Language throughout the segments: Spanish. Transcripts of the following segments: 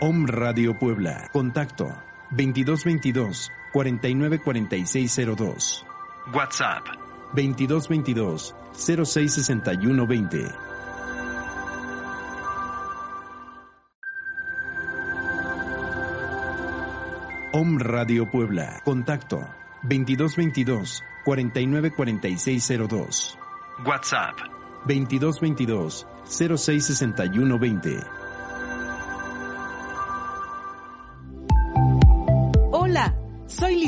Om Radio Puebla. Contacto 2222 494602. WhatsApp 2222 066120. Om Radio Puebla. Contacto 2222 494602. WhatsApp 2222 066120.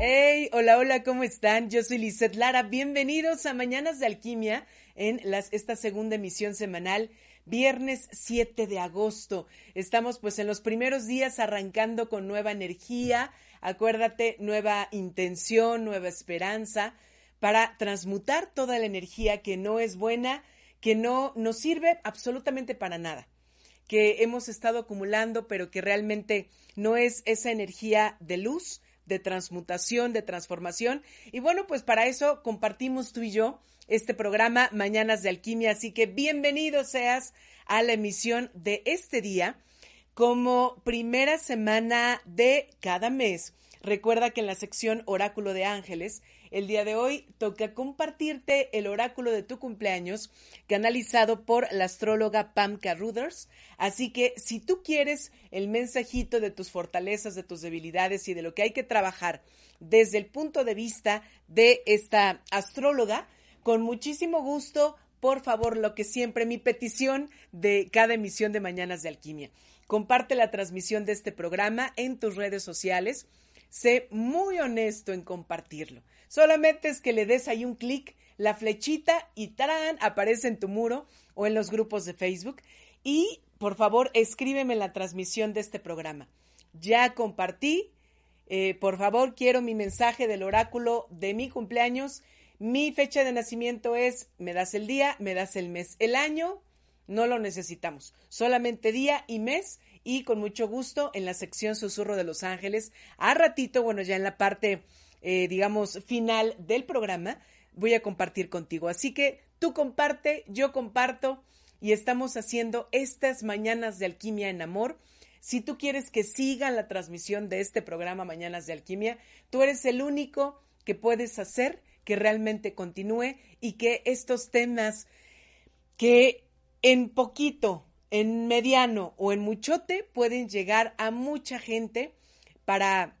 Hey, hola, hola, ¿cómo están? Yo soy Lizeth Lara. Bienvenidos a Mañanas de Alquimia en las, esta segunda emisión semanal, viernes 7 de agosto. Estamos pues en los primeros días arrancando con nueva energía. Acuérdate, nueva intención, nueva esperanza para transmutar toda la energía que no es buena, que no nos sirve absolutamente para nada que hemos estado acumulando, pero que realmente no es esa energía de luz, de transmutación, de transformación. Y bueno, pues para eso compartimos tú y yo este programa Mañanas de Alquimia. Así que bienvenido seas a la emisión de este día como primera semana de cada mes. Recuerda que en la sección Oráculo de Ángeles el día de hoy toca compartirte el oráculo de tu cumpleaños canalizado por la astróloga Pamka Ruders. Así que si tú quieres el mensajito de tus fortalezas, de tus debilidades y de lo que hay que trabajar desde el punto de vista de esta astróloga, con muchísimo gusto, por favor, lo que siempre mi petición de cada emisión de Mañanas de Alquimia. Comparte la transmisión de este programa en tus redes sociales. Sé muy honesto en compartirlo. Solamente es que le des ahí un clic, la flechita y ¡tarán! aparece en tu muro o en los grupos de Facebook. Y por favor, escríbeme la transmisión de este programa. Ya compartí. Eh, por favor, quiero mi mensaje del oráculo de mi cumpleaños. Mi fecha de nacimiento es, me das el día, me das el mes. El año no lo necesitamos. Solamente día y mes y con mucho gusto en la sección Susurro de los Ángeles. A ratito, bueno, ya en la parte eh, digamos, final del programa, voy a compartir contigo. Así que tú comparte, yo comparto y estamos haciendo estas mañanas de alquimia en amor. Si tú quieres que siga la transmisión de este programa Mañanas de Alquimia, tú eres el único que puedes hacer que realmente continúe y que estos temas que en poquito, en mediano o en muchote pueden llegar a mucha gente para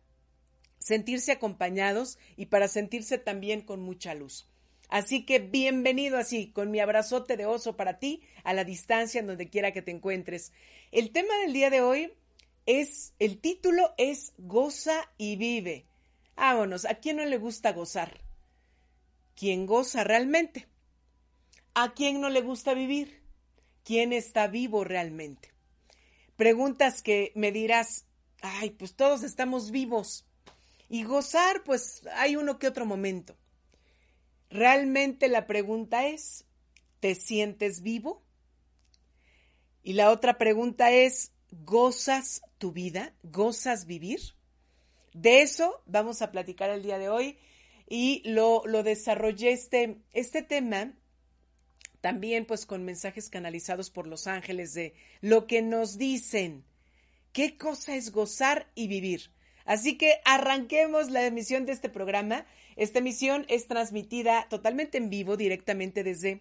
sentirse acompañados y para sentirse también con mucha luz. Así que bienvenido así, con mi abrazote de oso para ti, a la distancia, en donde quiera que te encuentres. El tema del día de hoy es, el título es Goza y vive. Vámonos, ¿a quién no le gusta gozar? ¿Quién goza realmente? ¿A quién no le gusta vivir? ¿Quién está vivo realmente? Preguntas que me dirás, ay, pues todos estamos vivos. Y gozar, pues hay uno que otro momento. Realmente la pregunta es, ¿te sientes vivo? Y la otra pregunta es, ¿gozas tu vida? ¿Gozas vivir? De eso vamos a platicar el día de hoy y lo, lo desarrollé este, este tema también pues con mensajes canalizados por los ángeles de lo que nos dicen. ¿Qué cosa es gozar y vivir? Así que arranquemos la emisión de este programa. Esta emisión es transmitida totalmente en vivo directamente desde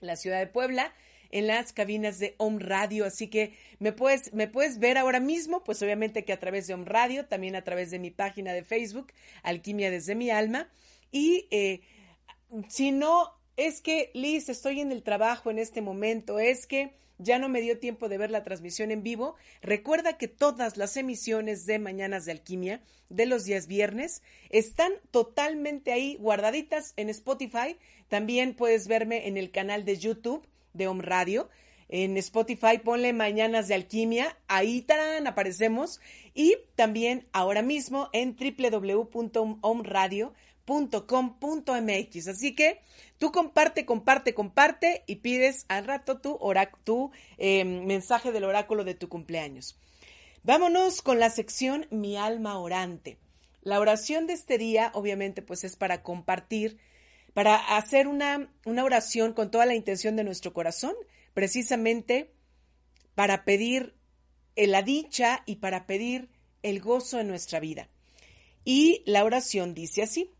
la ciudad de Puebla en las cabinas de Home Radio, así que me puedes, ver ahora mismo, pues obviamente que a través de Home Radio, también a través de mi página de Facebook, Alquimia desde mi alma, y eh, si no es que, Liz, estoy en el trabajo en este momento, es que ya no me dio tiempo de ver la transmisión en vivo. Recuerda que todas las emisiones de Mañanas de Alquimia de los días viernes están totalmente ahí guardaditas en Spotify. También puedes verme en el canal de YouTube de Home Radio. En Spotify ponle Mañanas de Alquimia, ahí tarán, aparecemos. Y también ahora mismo en www.omradio.com .com.mx. Así que tú comparte, comparte, comparte y pides al rato tu, tu em, mensaje del oráculo de tu cumpleaños. Vámonos con la sección Mi alma orante. La oración de este día, obviamente, pues es para compartir, para hacer una, una oración con toda la intención de nuestro corazón, precisamente para pedir la dicha y para pedir el gozo en nuestra vida. Y la oración dice así.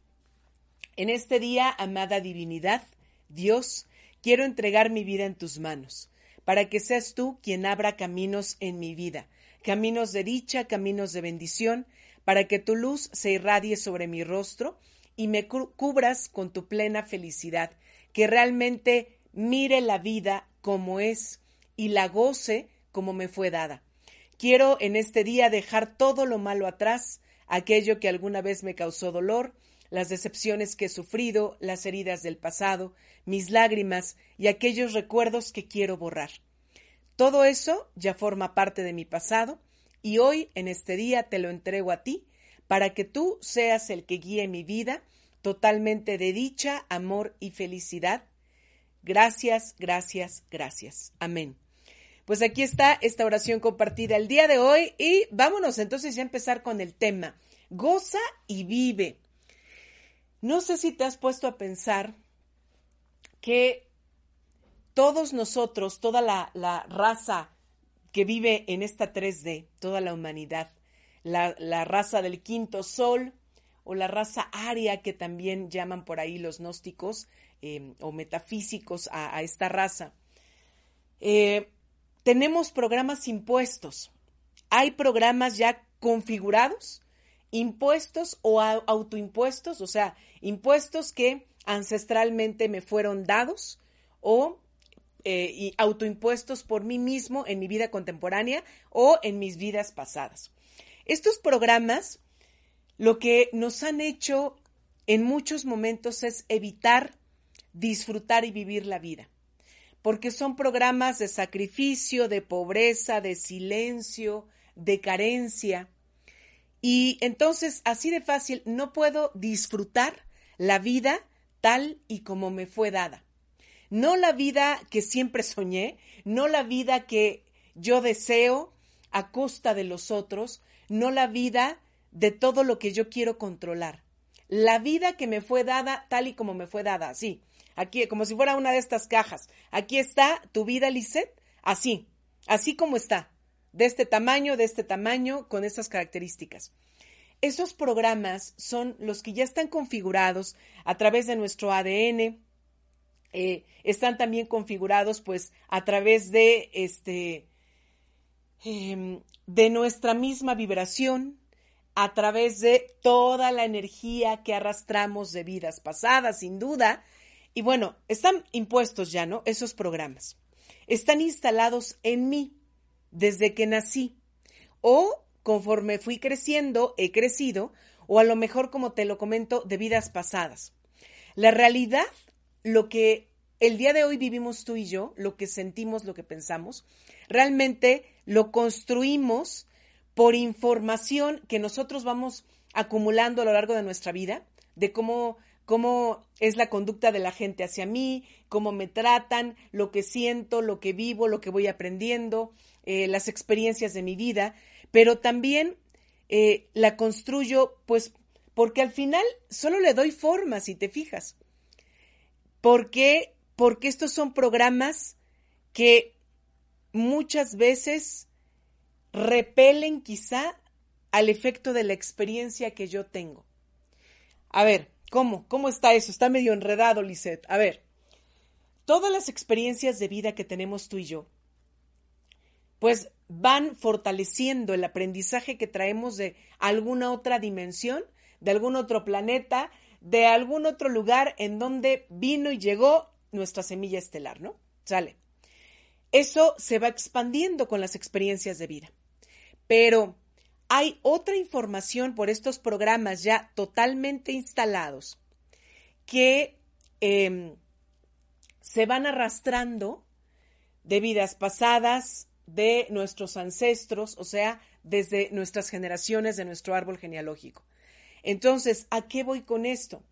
En este día, amada divinidad, Dios, quiero entregar mi vida en tus manos, para que seas tú quien abra caminos en mi vida, caminos de dicha, caminos de bendición, para que tu luz se irradie sobre mi rostro y me cubras con tu plena felicidad, que realmente mire la vida como es y la goce como me fue dada. Quiero en este día dejar todo lo malo atrás, aquello que alguna vez me causó dolor, las decepciones que he sufrido, las heridas del pasado, mis lágrimas y aquellos recuerdos que quiero borrar. Todo eso ya forma parte de mi pasado y hoy, en este día, te lo entrego a ti para que tú seas el que guíe mi vida totalmente de dicha, amor y felicidad. Gracias, gracias, gracias. Amén. Pues aquí está esta oración compartida el día de hoy y vámonos entonces ya a empezar con el tema. Goza y vive. No sé si te has puesto a pensar que todos nosotros, toda la, raza que vive en esta 3D, toda la humanidad, la, raza del quinto sol o la raza aria que también llaman por ahí los gnósticos eh, o metafísicos a, esta raza, eh, tenemos programas impuestos. Hay programas ya configurados impuestos o autoimpuestos, o sea, impuestos que ancestralmente me fueron dados o eh, autoimpuestos por mí mismo en mi vida contemporánea o en mis vidas pasadas. Estos programas lo que nos han hecho en muchos momentos es evitar disfrutar y vivir la vida, porque son programas de sacrificio, de pobreza, de silencio, de carencia, y entonces, así de fácil, no puedo disfrutar la vida tal y como me fue dada. No la vida que siempre soñé, no la vida que yo deseo a costa de los otros, no la vida de todo lo que yo quiero controlar. La vida que me fue dada tal y como me fue dada, así. Aquí, como si fuera una de estas cajas. Aquí está tu vida, Lisette, así, así como está de este tamaño, de este tamaño, con estas características. Esos programas son los que ya están configurados a través de nuestro ADN, eh, están también configurados pues a través de este em, de nuestra misma vibración, a través de toda la energía que arrastramos de vidas pasadas, sin duda. Y bueno, están impuestos ya, ¿no? Esos programas. Están instalados en mí desde que nací. O conforme fui creciendo, he crecido, o a lo mejor, como te lo comento, de vidas pasadas. La realidad, lo que el día de hoy vivimos tú y yo, lo que sentimos, lo que pensamos, realmente lo construimos por información que nosotros vamos acumulando a lo largo de nuestra vida, de cómo, cómo es la conducta de la gente hacia mí, cómo me tratan, lo que siento, lo que vivo, lo que voy aprendiendo, eh, las experiencias de mi vida, pero también eh, la construyo, pues, porque al final solo le doy forma, si te fijas. Porque, porque estos son programas que muchas veces repelen quizá al efecto de la experiencia que yo tengo. A ver, ¿cómo? ¿Cómo está eso? Está medio enredado, Lisette. A ver, todas las experiencias de vida que tenemos tú y yo, pues van fortaleciendo el aprendizaje que traemos de alguna otra dimensión, de algún otro planeta, de algún otro lugar en donde vino y llegó nuestra semilla estelar, ¿no? Sale. Eso se va expandiendo con las experiencias de vida. Pero hay otra información por estos programas ya totalmente instalados que em, se van arrastrando de vidas pasadas, de nuestros ancestros, o sea, desde nuestras generaciones de nuestro árbol genealógico. Entonces, ¿a qué voy con esto?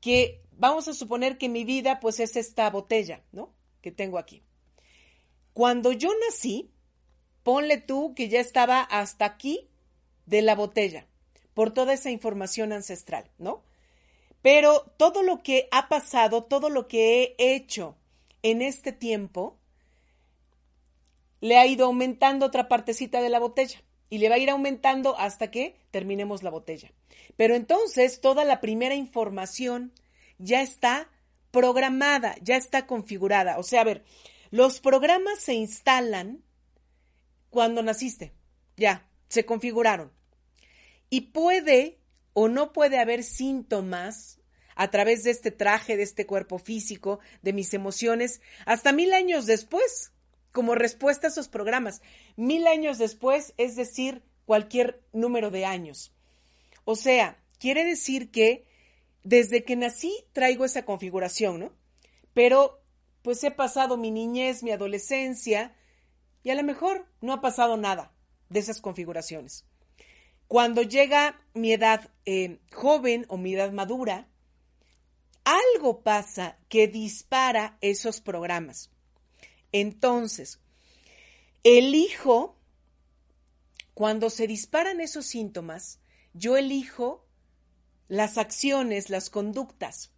Que vamos a suponer que mi vida pues es esta botella, ¿no? Que tengo aquí. Cuando yo nací, ponle tú que ya estaba hasta aquí de la botella, por toda esa información ancestral, ¿no? Pero todo lo que ha pasado, todo lo que he hecho en este tiempo, le ha ido aumentando otra partecita de la botella y le va a ir aumentando hasta que terminemos la botella. Pero entonces toda la primera información ya está programada, ya está configurada. O sea, a ver, los programas se instalan cuando naciste. Ya, se configuraron. Y puede o no puede haber síntomas a través de este traje, de este cuerpo físico, de mis emociones, hasta mil años después, como respuesta a esos programas. Mil años después, es decir, cualquier número de años. O sea, quiere decir que desde que nací traigo esa configuración, ¿no? Pero pues he pasado mi niñez, mi adolescencia, y a lo mejor no ha pasado nada de esas configuraciones. Cuando llega mi edad eh, joven o mi edad madura, algo pasa que dispara esos programas. Entonces, elijo, cuando se disparan esos síntomas, yo elijo las acciones, las conductas.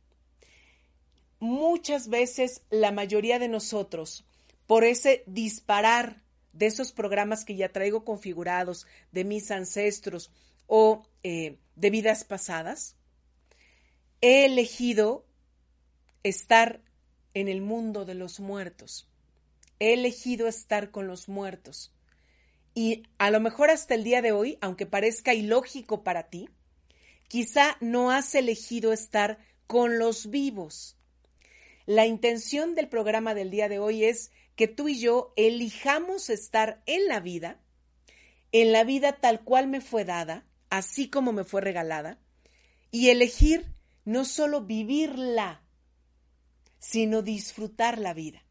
Muchas veces la mayoría de nosotros por ese disparar de esos programas que ya traigo configurados de mis ancestros o eh, de vidas pasadas, he elegido estar en el mundo de los muertos. He elegido estar con los muertos. Y a lo mejor hasta el día de hoy, aunque parezca ilógico para ti, quizá no has elegido estar con los vivos. La intención del programa del día de hoy es que tú y yo elijamos estar en la vida, en la vida tal cual me fue dada, así como me fue regalada, y elegir no solo vivirla, sino disfrutar la vida.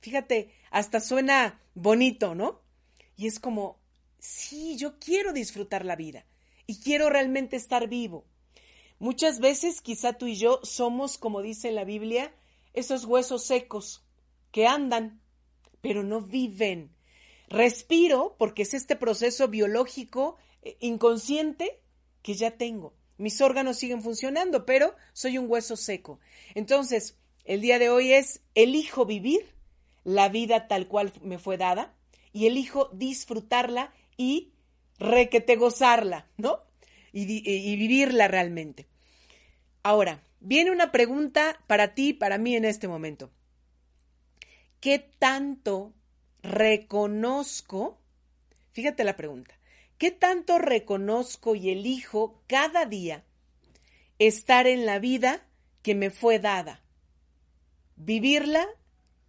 Fíjate, hasta suena bonito, ¿no? Y es como, sí, yo quiero disfrutar la vida y quiero realmente estar vivo. Muchas veces quizá tú y yo somos, como dice la Biblia, esos huesos secos que andan, pero no viven. Respiro porque es este proceso biológico eh, inconsciente que ya tengo. Mis órganos siguen funcionando, pero soy un hueso seco. Entonces, el día de hoy es, elijo vivir la vida tal cual me fue dada y elijo disfrutarla y requete gozarla, ¿no? Y, y vivirla realmente. Ahora, viene una pregunta para ti, para mí en este momento. ¿Qué tanto reconozco? Fíjate la pregunta. ¿Qué tanto reconozco y elijo cada día estar en la vida que me fue dada? Vivirla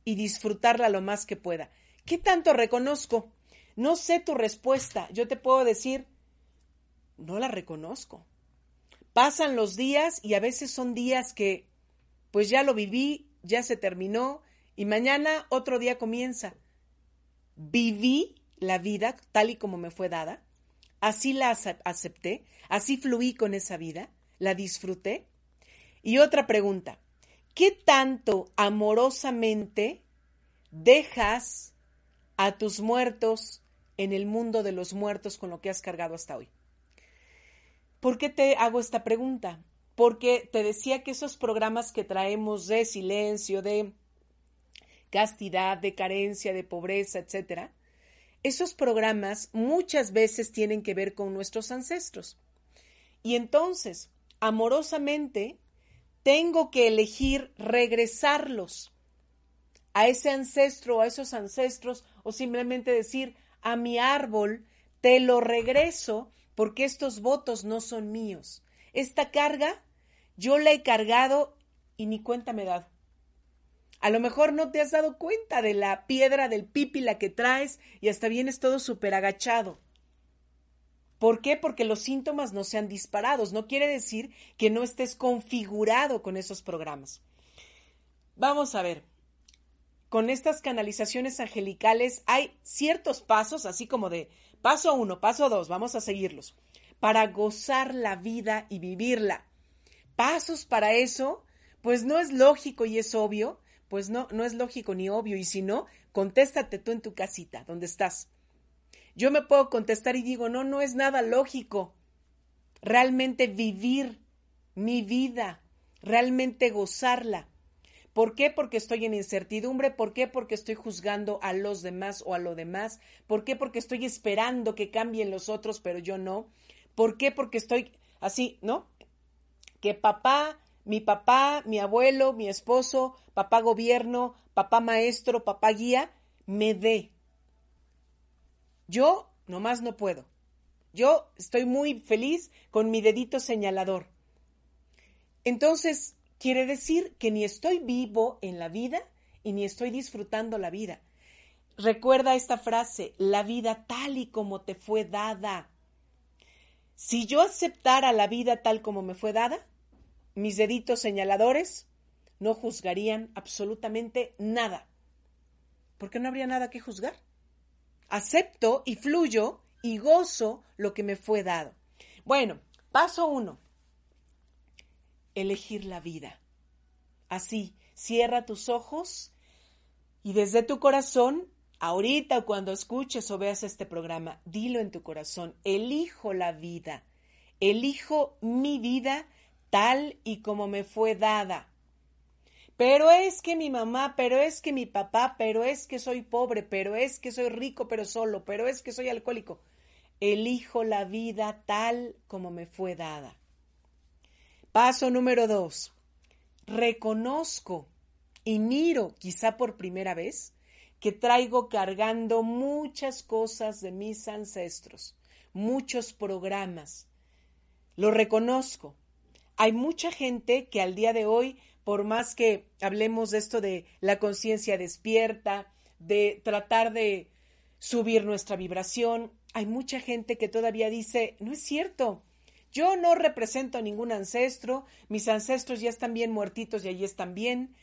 y disfrutarla lo más que pueda. ¿Qué tanto reconozco? No sé tu respuesta. Yo te puedo decir, no la reconozco. Pasan los días y a veces son días que, pues ya lo viví, ya se terminó y mañana otro día comienza. Viví la vida tal y como me fue dada así la acepté, así fluí con esa vida, la disfruté. Y otra pregunta, ¿qué tanto amorosamente dejas a tus muertos en el mundo de los muertos con lo que has cargado hasta hoy? ¿Por qué te hago esta pregunta? Porque te decía que esos programas que traemos de silencio, de castidad, de carencia, de pobreza, etcétera, esos programas muchas veces tienen que ver con nuestros ancestros. Y entonces, amorosamente, tengo que elegir regresarlos a ese ancestro, a esos ancestros, o simplemente decir, a mi árbol, te lo regreso porque estos votos no son míos. Esta carga yo la he cargado y ni cuenta me he dado. A lo mejor no te has dado cuenta de la piedra del pípila que traes y hasta vienes todo súper agachado. ¿Por qué? Porque los síntomas no sean disparados. No quiere decir que no estés configurado con esos programas. Vamos a ver. Con estas canalizaciones angelicales hay ciertos pasos, así como de paso uno, paso dos, vamos a seguirlos, para gozar la vida y vivirla. Pasos para eso, pues no es lógico y es obvio pues no, no es lógico ni obvio. Y si no, contéstate tú en tu casita, donde estás. Yo me puedo contestar y digo, no, no es nada lógico. Realmente vivir mi vida, realmente gozarla. ¿Por qué? Porque estoy en incertidumbre. ¿Por qué? Porque estoy juzgando a los demás o a lo demás. ¿Por qué? Porque estoy esperando que cambien los otros, pero yo no. ¿Por qué? Porque estoy así, ¿no? Que papá mi papá, mi abuelo, mi esposo, papá gobierno, papá maestro, papá guía, me dé. Yo nomás no puedo. Yo estoy muy feliz con mi dedito señalador. Entonces, quiere decir que ni estoy vivo en la vida y ni estoy disfrutando la vida. Recuerda esta frase, la vida tal y como te fue dada. Si yo aceptara la vida tal como me fue dada, mis deditos señaladores no juzgarían absolutamente nada, porque no habría nada que juzgar. Acepto y fluyo y gozo lo que me fue dado. Bueno, paso uno, elegir la vida. Así, cierra tus ojos y desde tu corazón, ahorita cuando escuches o veas este programa, dilo en tu corazón, elijo la vida, elijo mi vida tal y como me fue dada. Pero es que mi mamá, pero es que mi papá, pero es que soy pobre, pero es que soy rico pero solo, pero es que soy alcohólico. Elijo la vida tal como me fue dada. Paso número dos. Reconozco y miro, quizá por primera vez, que traigo cargando muchas cosas de mis ancestros, muchos programas. Lo reconozco hay mucha gente que al día de hoy, por más que hablemos de esto de la conciencia despierta, de tratar de subir nuestra vibración, hay mucha gente que todavía dice, no es cierto, yo no represento a ningún ancestro, mis ancestros ya están bien muertitos y allí están bien,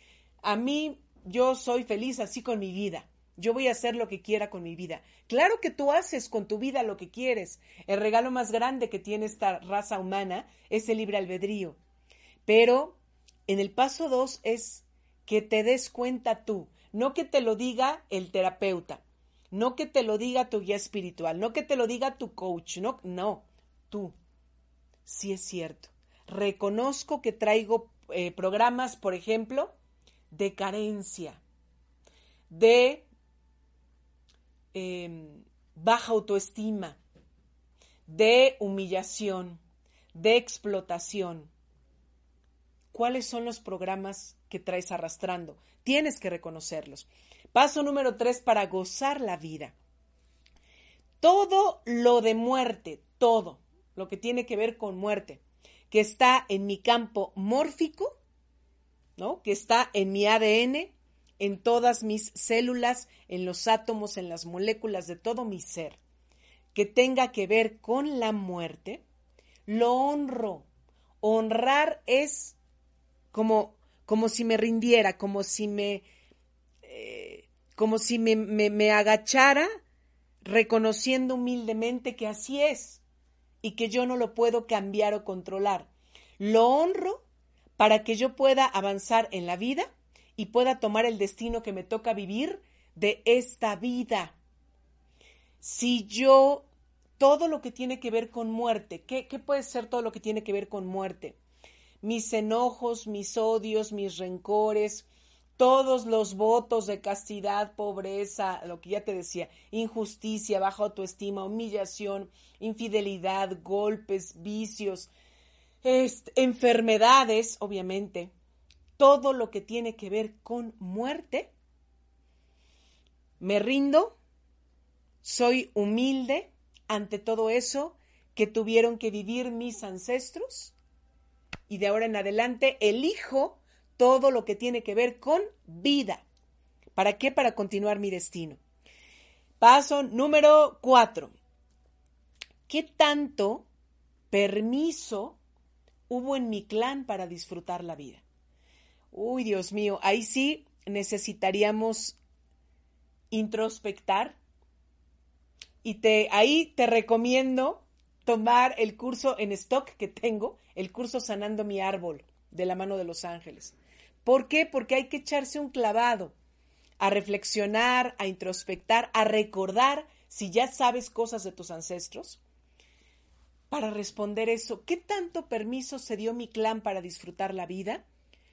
a mí yo soy feliz así con mi vida. Yo voy a hacer lo que quiera con mi vida. Claro que tú haces con tu vida lo que quieres. El regalo más grande que tiene esta raza humana es el libre albedrío. Pero en el paso dos es que te des cuenta tú, no que te lo diga el terapeuta, no que te lo diga tu guía espiritual, no que te lo diga tu coach, no, no, tú. Sí es cierto. Reconozco que traigo eh, programas, por ejemplo, de carencia, de Em, baja autoestima, de humillación, de explotación. ¿Cuáles son los programas que traes arrastrando? Tienes que reconocerlos. Paso número tres para gozar la vida. todo lo de muerte, todo lo que tiene que ver con muerte, que está en mi campo mórfico, ¿no? Que está en mi ADN, en todas mis células, en los átomos, en las moléculas de todo mi ser, que tenga que ver con la muerte, lo honro. Honrar es como, como si me rindiera, como si me, eh, como si me, me agachara reconociendo humildemente que así es y que yo no lo puedo cambiar o controlar. Lo honro para que yo pueda avanzar en la vida y pueda tomar el destino que me toca vivir de esta vida. Si yo, todo lo que tiene que ver con muerte, ¿qué, ¿qué, puede ser todo lo que tiene que ver con muerte? Mis enojos, mis odios, mis rencores, todos los votos de castidad, pobreza, lo que ya te decía, injusticia, baja autoestima, humillación, infidelidad, golpes, vicios, enfermedades, obviamente, todo lo que tiene que ver con muerte, me rindo, soy humilde ante todo eso que tuvieron que vivir mis ancestros y de ahora en adelante elijo todo lo que tiene que ver con vida. ¿Para qué? Para continuar mi destino. Paso número cuatro. ¿Qué tanto permiso hubo en mi clan para disfrutar la vida? Uy, Dios mío, ahí sí necesitaríamos introspectar. Y te, ahí te recomiendo tomar el curso en stock que tengo, el curso Sanando mi árbol de la mano de los ángeles. ¿Por qué? Porque hay que echarse un clavado a reflexionar, a introspectar, a recordar si ya sabes cosas de tus ancestros. Para responder eso, ¿qué tanto permiso se dio mi clan para disfrutar la vida?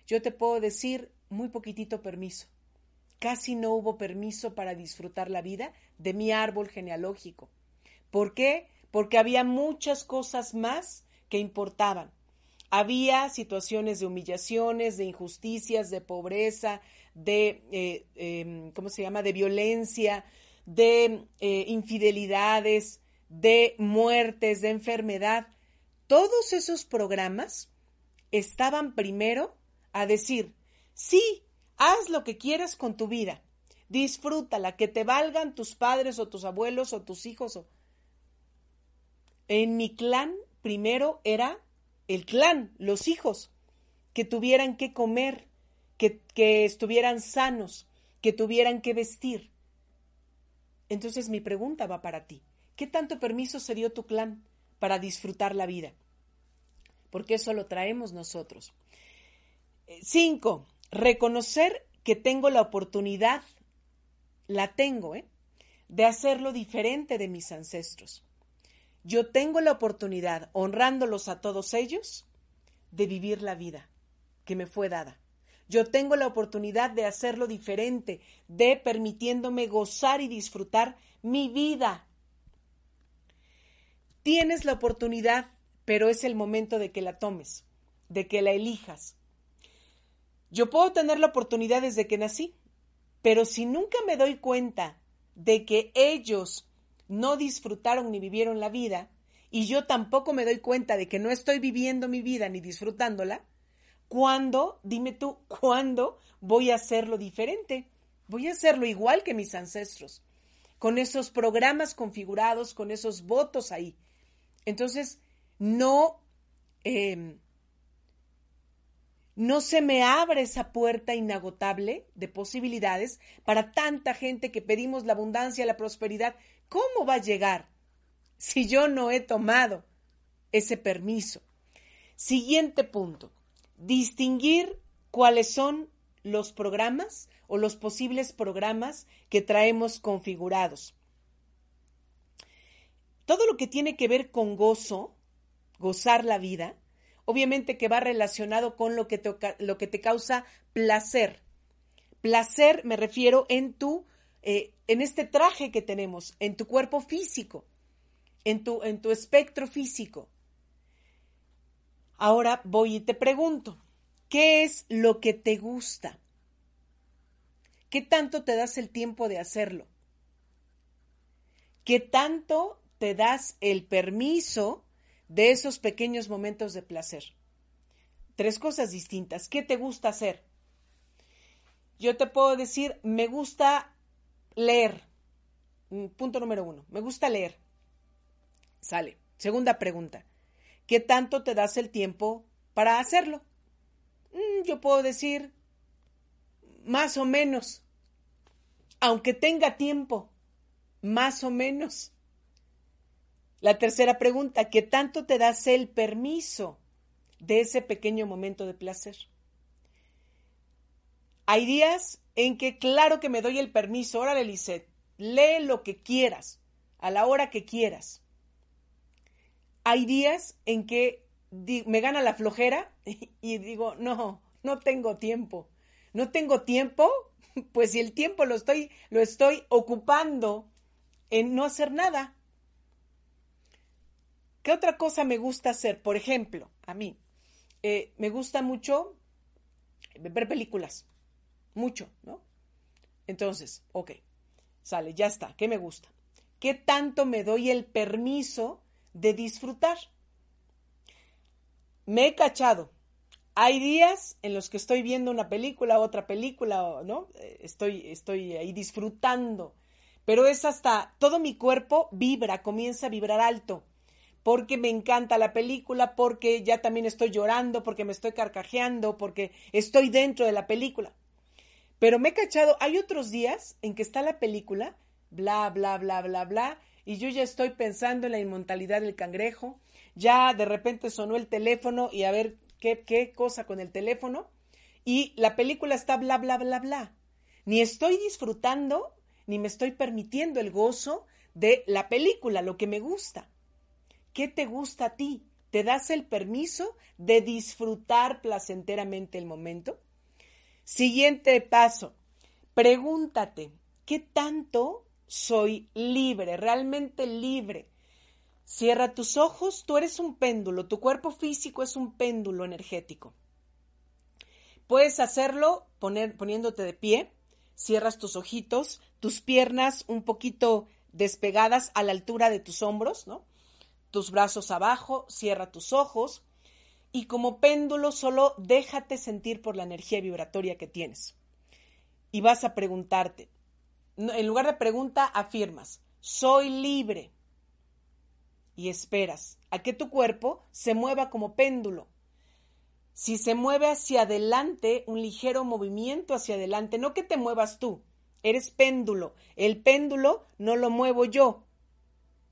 Yo te puedo decir muy poquitito permiso. Casi no hubo permiso para disfrutar la vida de mi árbol genealógico. ¿Por qué? Porque había muchas cosas más que importaban. Había situaciones de humillaciones, de injusticias, de pobreza, de, eh, em, ¿cómo se llama?, de violencia, de eh, infidelidades, de muertes, de enfermedad. Todos esos programas estaban primero a decir, sí, haz lo que quieras con tu vida, disfrútala, que te valgan tus padres o tus abuelos o tus hijos. En mi clan primero era el clan, los hijos, que tuvieran que comer, que, que estuvieran sanos, que tuvieran que vestir. Entonces mi pregunta va para ti. ¿Qué tanto permiso se dio tu clan para disfrutar la vida? Porque eso lo traemos nosotros. Eh, cinco, reconocer que tengo la oportunidad, la tengo, ¿eh? de hacerlo diferente de mis ancestros yo tengo la oportunidad, honrándolos a todos ellos, de vivir la vida que me fue dada. Yo tengo la oportunidad de hacerlo diferente, de permitiéndome gozar y disfrutar mi vida. Tienes la oportunidad, pero es el momento de que la tomes, de que la elijas. Yo puedo tener la oportunidad desde que nací, pero si nunca me doy cuenta de que ellos no disfrutaron ni vivieron la vida, y yo tampoco me doy cuenta de que no estoy viviendo mi vida ni disfrutándola, ¿cuándo, dime tú, cuándo voy a hacerlo diferente? Voy a hacerlo igual que mis ancestros, con esos programas configurados, con esos votos ahí. Entonces, no, em, no se me abre esa puerta inagotable de posibilidades para tanta gente que pedimos la abundancia, la prosperidad ¿Cómo va a llegar si yo no he tomado ese permiso? Siguiente punto, distinguir cuáles son los programas o los posibles programas que traemos configurados. Todo lo que tiene que ver con gozo, gozar la vida, obviamente que va relacionado con lo que te, lo que te causa placer. Placer me refiero en tu eh, en este traje que tenemos, en tu cuerpo físico, en tu, en tu espectro físico. Ahora voy y te pregunto, ¿qué es lo que te gusta? ¿Qué tanto te das el tiempo de hacerlo? ¿Qué tanto te das el permiso de esos pequeños momentos de placer? Tres cosas distintas. ¿Qué te gusta hacer? Yo te puedo decir, me gusta leer. Mm, punto número uno, me gusta leer. Sale. Segunda pregunta, ¿qué tanto te das el tiempo para hacerlo? Mm, yo puedo decir, más o menos, aunque tenga tiempo, más o menos. La tercera pregunta, ¿qué tanto te das el permiso de ese pequeño momento de placer? Hay días en que claro que me doy el permiso, órale Lisette, lee lo que quieras, a la hora que quieras. Hay días en que me gana la flojera y digo, no, no tengo tiempo. No tengo tiempo, pues si el tiempo lo estoy, lo estoy ocupando en no hacer nada. ¿Qué otra cosa me gusta hacer? Por ejemplo, a mí, eh, me gusta mucho ver películas. Mucho, ¿no? Entonces, ok, sale, ya está. ¿Qué me gusta? ¿Qué tanto me doy el permiso de disfrutar? Me he cachado. Hay días en los que estoy viendo una película, otra película, ¿no? Eh, estoy, estoy ahí disfrutando. Pero es hasta todo mi cuerpo vibra, comienza a vibrar alto porque me encanta la película, porque ya también estoy llorando, porque me estoy carcajeando, porque estoy dentro de la película. Pero me he cachado, hay otros días en que está la película, bla, bla, bla, bla, bla, y yo ya estoy pensando en la inmortalidad del cangrejo, ya de repente sonó el teléfono y a ver qué, qué cosa con el teléfono, y la película está bla, bla, bla, bla. Ni estoy disfrutando, ni me estoy permitiendo el gozo de la película, lo que me gusta. ¿Qué te gusta a ti? ¿Te das el permiso de disfrutar placenteramente el momento? Siguiente paso, pregúntate, ¿qué tanto soy libre, realmente libre? Cierra tus ojos, tú eres un péndulo, tu cuerpo físico es un péndulo energético. Puedes hacerlo poniéndote de pie, cierras tus ojitos, tus piernas un poquito despegadas a la altura de tus hombros, ¿no? Tus brazos abajo, cierra tus ojos, y como péndulo solo déjate sentir por la energía vibratoria que tienes. Y vas a preguntarte, en lugar de pregunta, afirmas, soy libre. Y esperas a que tu cuerpo se mueva como péndulo. Si se mueve hacia adelante, un ligero movimiento hacia adelante, no que te muevas tú, eres péndulo. El péndulo no lo muevo yo.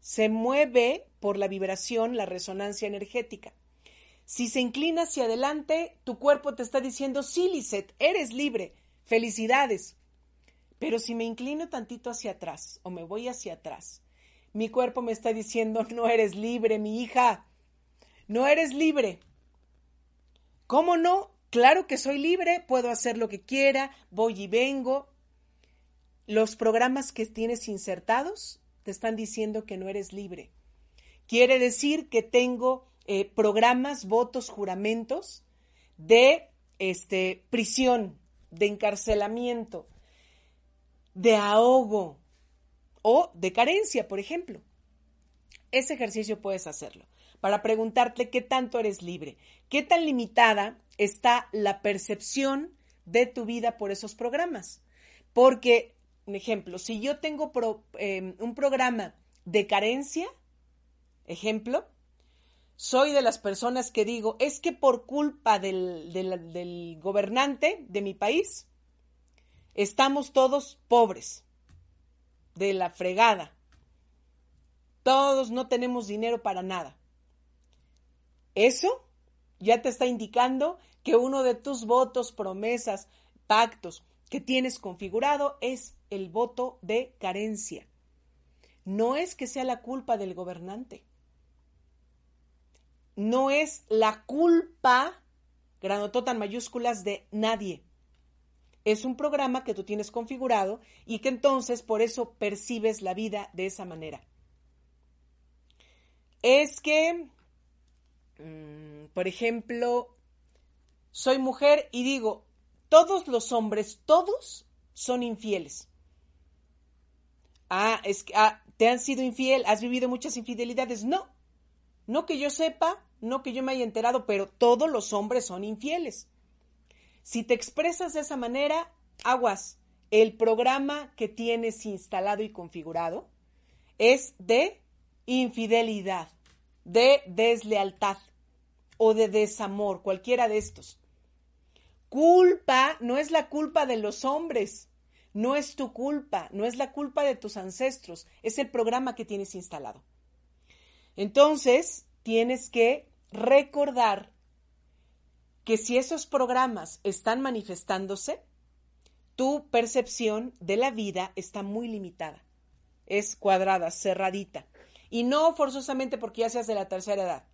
Se mueve por la vibración, la resonancia energética. Si se inclina hacia adelante, tu cuerpo te está diciendo, sí, Lisette, eres libre, felicidades. Pero si me inclino tantito hacia atrás o me voy hacia atrás, mi cuerpo me está diciendo, no eres libre, mi hija, no eres libre. ¿Cómo no? Claro que soy libre, puedo hacer lo que quiera, voy y vengo. Los programas que tienes insertados te están diciendo que no eres libre. Quiere decir que tengo eh, programas, votos, juramentos de este, prisión, de encarcelamiento, de ahogo o de carencia, por ejemplo. Ese ejercicio puedes hacerlo para preguntarte qué tanto eres libre, qué tan limitada está la percepción de tu vida por esos programas. Porque, un ejemplo, si yo tengo eh, un programa de carencia, ejemplo, soy de las personas que digo, es que por culpa del, gobernante de mi país, estamos todos pobres, de la fregada. Todos no tenemos dinero para nada. Eso ya te está indicando que uno de tus votos, promesas, pactos que tienes configurado es el voto de carencia. No es que sea la culpa del gobernante no es la culpa, granotota en mayúsculas, de nadie. Es un programa que tú tienes configurado y que entonces por eso percibes la vida de esa manera. Es que, mm, por ejemplo, soy mujer y digo, todos los hombres, todos son infieles. Ah, es que ah, ¿Te han sido infiel? ¿Has vivido muchas infidelidades? No. No que yo sepa, no que yo me haya enterado, pero todos los hombres son infieles. Si te expresas de esa manera, aguas. El programa que tienes instalado y configurado es de infidelidad, de deslealtad o de desamor, cualquiera de estos. Culpa no es la culpa de los hombres, no es tu culpa, no es la culpa de tus ancestros, es el programa que tienes instalado. Entonces, tienes que recordar que si esos programas están manifestándose, tu percepción de la vida está muy limitada, es cuadrada, cerradita. Y no forzosamente porque ya seas de la tercera edad,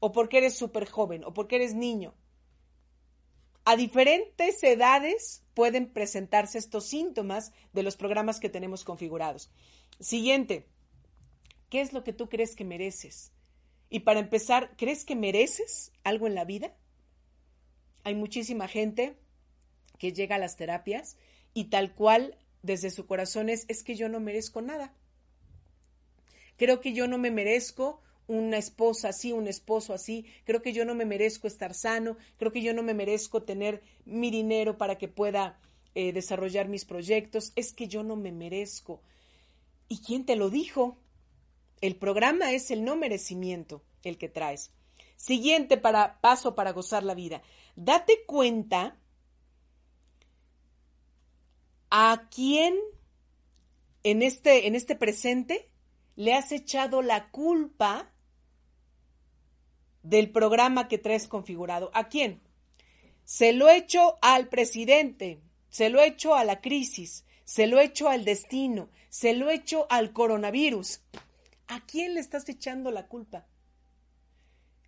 o porque eres súper joven, o porque eres niño. A diferentes edades pueden presentarse estos síntomas de los programas que tenemos configurados. Siguiente, ¿qué es lo que tú crees que mereces? Y para empezar, ¿crees que mereces algo en la vida? Hay muchísima gente que llega a las terapias y tal cual desde su corazón es, es que yo no merezco nada. Creo que yo no me merezco una esposa así, un esposo así, creo que yo no me merezco estar sano, creo que yo no me merezco tener mi dinero para que pueda eh, desarrollar mis proyectos, es que yo no me merezco. ¿Y quién te lo dijo? El programa es el no merecimiento, el que traes. Siguiente para, paso para gozar la vida. Date cuenta a quién en este, en este presente le has echado la culpa del programa que traes configurado. ¿A quién? Se lo he hecho al presidente, se lo he hecho a la crisis, se lo he hecho al destino, se lo he hecho al coronavirus. ¿A quién le estás echando la culpa?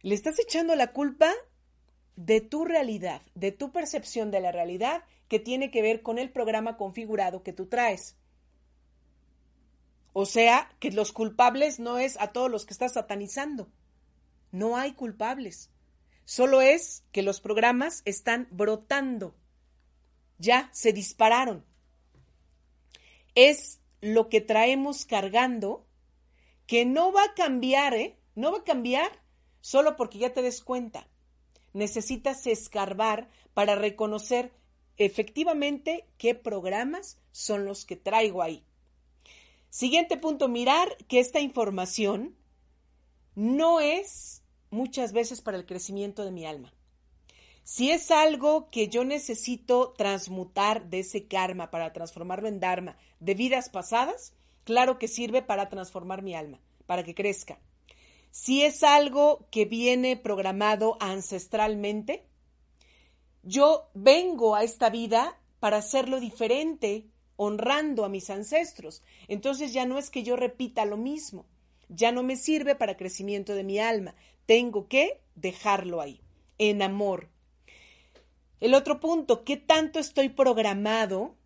Le estás echando la culpa de tu realidad, de tu percepción de la realidad que tiene que ver con el programa configurado que tú traes. O sea, que los culpables no es a todos los que estás satanizando. No hay culpables. Solo es que los programas están brotando. Ya se dispararon. Es lo que traemos cargando que no va a cambiar, ¿eh? No va a cambiar solo porque ya te des cuenta. Necesitas escarbar para reconocer efectivamente qué programas son los que traigo ahí. Siguiente punto, mirar que esta información no es muchas veces para el crecimiento de mi alma. Si es algo que yo necesito transmutar de ese karma para transformarlo en dharma de vidas pasadas, claro que sirve para transformar mi alma, para que crezca. Si es algo que viene programado ancestralmente, yo vengo a esta vida para hacerlo diferente, honrando a mis ancestros. Entonces ya no es que yo repita lo mismo, ya no me sirve para crecimiento de mi alma. Tengo que dejarlo ahí, en amor. El otro punto, ¿qué tanto estoy programado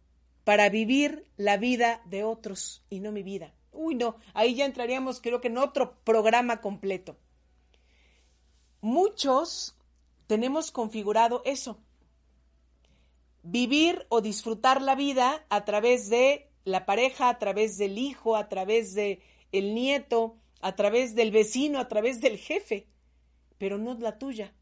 para vivir la vida de otros y no mi vida? Uy, no, ahí ya entraríamos creo que en otro programa completo. Muchos tenemos configurado eso. Vivir o disfrutar la vida a través de la pareja, a través del hijo, a través de el nieto, a través del vecino, a través del jefe, pero no la tuya.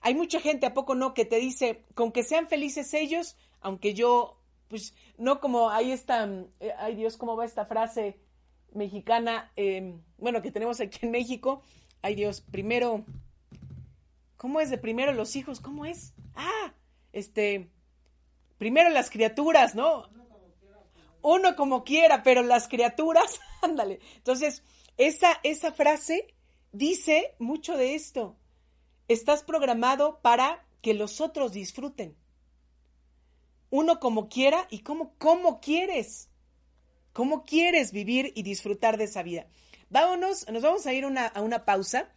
Hay mucha gente, ¿a poco no?, que te dice, con que sean felices ellos, aunque yo, pues, no como ahí está, eh, ay Dios, ¿cómo va esta frase mexicana? Em, bueno, que tenemos aquí en México. Ay Dios, primero, ¿cómo es de primero los hijos? ¿Cómo es? Ah, este, primero las criaturas, ¿no? uno como quiera, pero las criaturas, ándale. Entonces, esa, esa frase dice mucho de esto. Estás programado para que los otros disfruten. Uno como quiera y como, cómo quieres. ¿Cómo quieres vivir y disfrutar de esa vida? Vámonos, nos vamos a ir a una pausa.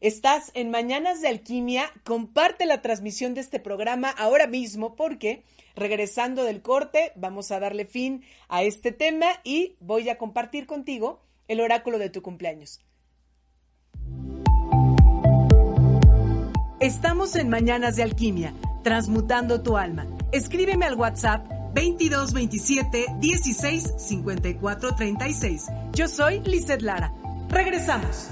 Estás en Mañanas de Alquimia. Comparte la transmisión de este programa ahora mismo porque regresando del corte vamos a darle fin a este tema y voy a compartir contigo el oráculo de tu cumpleaños. Estamos en Mañanas de Alquimia, transmutando tu alma. Escríbeme al WhatsApp 2227 16 54 36. Yo soy Lizeth Lara. Regresamos.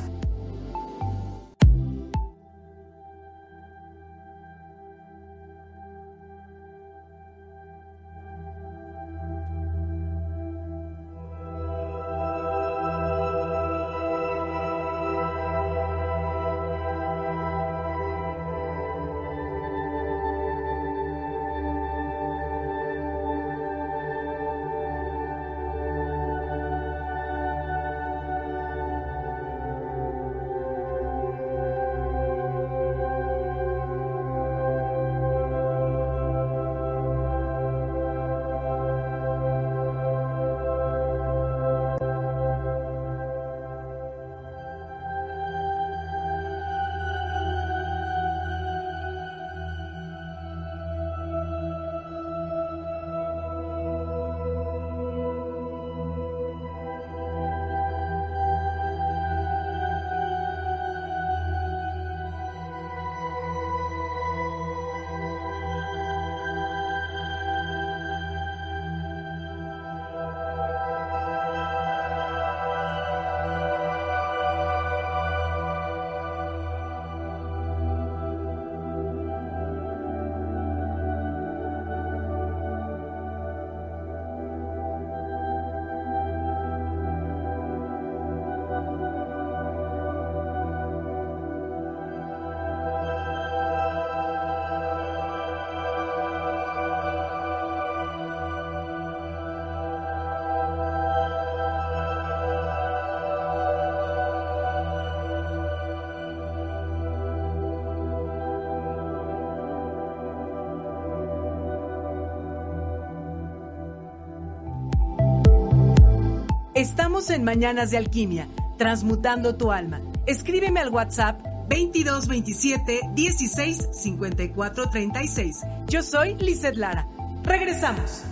Estamos en Mañanas de Alquimia, transmutando tu alma. Escríbeme al WhatsApp 2227 16 54 36. Yo soy Lizeth Lara. Regresamos.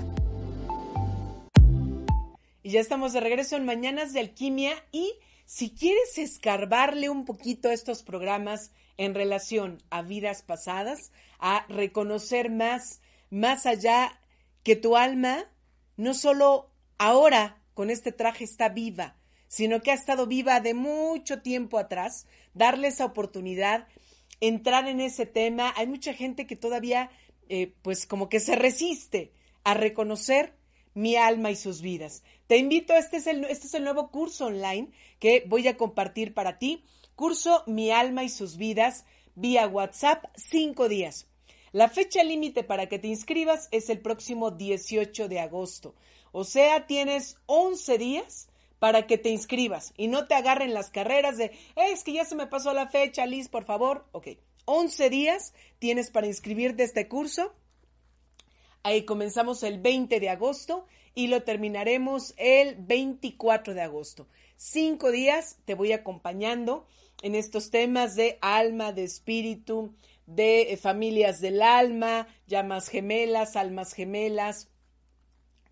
Y ya estamos de regreso en Mañanas de Alquimia y si quieres escarbarle un poquito a estos programas en relación a vidas pasadas, a reconocer más, más allá que tu alma, no solo ahora con este traje está viva, sino que ha estado viva de mucho tiempo atrás, darle esa oportunidad, entrar en ese tema. Hay mucha gente que todavía, eh, pues como que se resiste a reconocer mi alma y sus vidas. Te invito, este es, el, este es el nuevo curso online que voy a compartir para ti. Curso Mi alma y sus vidas vía WhatsApp, cinco días. La fecha límite para que te inscribas es el próximo 18 de agosto. O sea, tienes 11 días para que te inscribas y no te agarren las carreras de, es que ya se me pasó la fecha, Liz, por favor. Ok, 11 días tienes para inscribirte a este curso. Ahí comenzamos el 20 de agosto y lo terminaremos el 24 de agosto. Cinco días te voy acompañando en estos temas de alma, de espíritu, de eh, familias del alma, llamas gemelas, almas gemelas,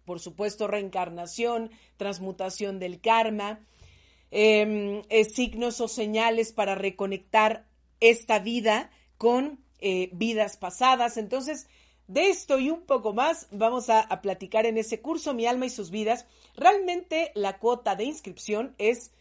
por supuesto, reencarnación, transmutación del karma, em, eh, signos o señales para reconectar esta vida con eh, vidas pasadas. Entonces, de esto y un poco más vamos a, a, platicar en ese curso, Mi alma y sus vidas. Realmente la cuota de inscripción es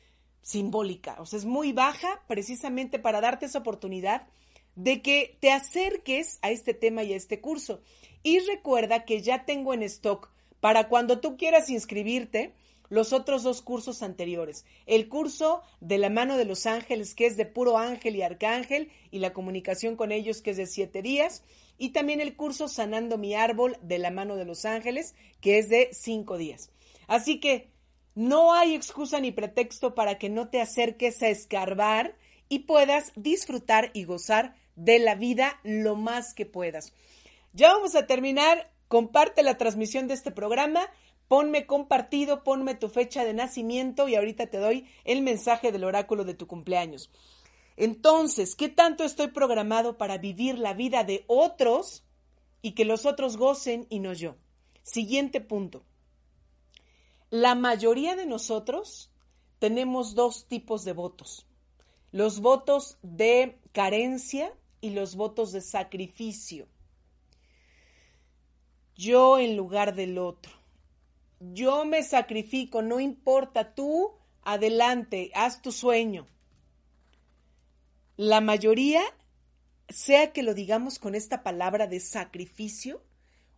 simbólica, o sea, es muy baja precisamente para darte esa oportunidad de que te acerques a este tema y a este curso. Y recuerda que ya tengo en stock para cuando tú quieras inscribirte los otros dos cursos anteriores. El curso de la mano de los ángeles, que es de puro ángel y arcángel, y la comunicación con ellos, que es de siete días. Y también el curso Sanando mi árbol de la mano de los ángeles, que es de cinco días. Así que no hay excusa ni pretexto para que no te acerques a escarbar y puedas disfrutar y gozar de la vida lo más que puedas. Ya vamos a terminar comparte la transmisión de este programa, ponme compartido, ponme tu fecha de nacimiento y ahorita te doy el mensaje del oráculo de tu cumpleaños. Entonces, ¿qué tanto estoy programado para vivir la vida de otros y que los otros gocen y no yo? Siguiente punto. La mayoría de nosotros tenemos dos tipos de votos. Los votos de carencia y los votos de sacrificio. Yo en lugar del otro. Yo me sacrifico, no importa, tú adelante, haz tu sueño. La mayoría, sea que lo digamos con esta palabra de sacrificio,